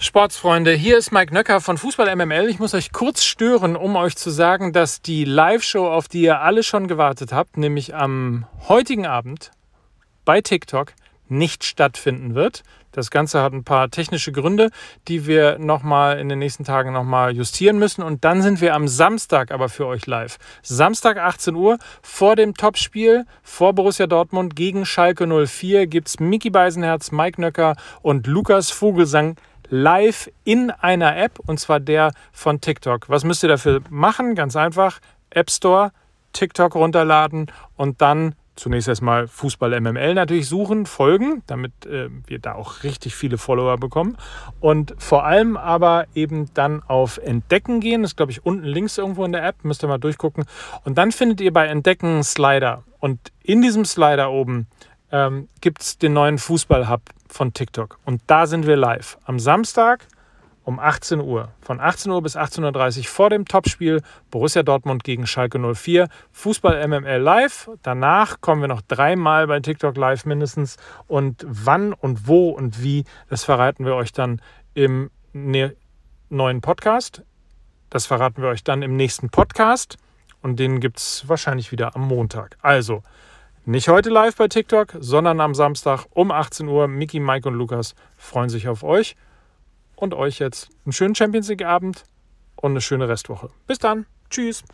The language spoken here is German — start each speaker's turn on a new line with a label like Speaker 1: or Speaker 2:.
Speaker 1: Sportsfreunde, hier ist Mike Nöcker von Fußball MML. Ich muss euch kurz stören, um euch zu sagen, dass die Live-Show, auf die ihr alle schon gewartet habt, nämlich am heutigen Abend bei TikTok, nicht stattfinden wird. Das Ganze hat ein paar technische Gründe, die wir nochmal in den nächsten Tagen nochmal justieren müssen. Und dann sind wir am Samstag aber für euch live. Samstag 18 Uhr vor dem Topspiel vor Borussia Dortmund gegen Schalke 04 gibt es Mickey Beisenherz, Mike Nöcker und Lukas Vogelsang live in einer App und zwar der von TikTok. Was müsst ihr dafür machen? Ganz einfach. App Store, TikTok runterladen und dann zunächst erstmal Fußball MML natürlich suchen, folgen, damit äh, wir da auch richtig viele Follower bekommen. Und vor allem aber eben dann auf Entdecken gehen. Das ist, glaube ich, unten links irgendwo in der App. Müsst ihr mal durchgucken. Und dann findet ihr bei Entdecken Slider. Und in diesem Slider oben ähm, gibt es den neuen Fußball-Hub von TikTok. Und da sind wir live. Am Samstag um 18 Uhr. Von 18 Uhr bis 18.30 Uhr vor dem Topspiel Borussia Dortmund gegen Schalke 04. Fußball MML live. Danach kommen wir noch dreimal bei TikTok live mindestens. Und wann und wo und wie, das verraten wir euch dann im ne neuen Podcast. Das verraten wir euch dann im nächsten Podcast. Und den gibt es wahrscheinlich wieder am Montag. Also, nicht heute live bei TikTok, sondern am Samstag um 18 Uhr. Miki, Mike und Lukas freuen sich auf euch und euch jetzt einen schönen Champions League Abend und eine schöne Restwoche. Bis dann. Tschüss.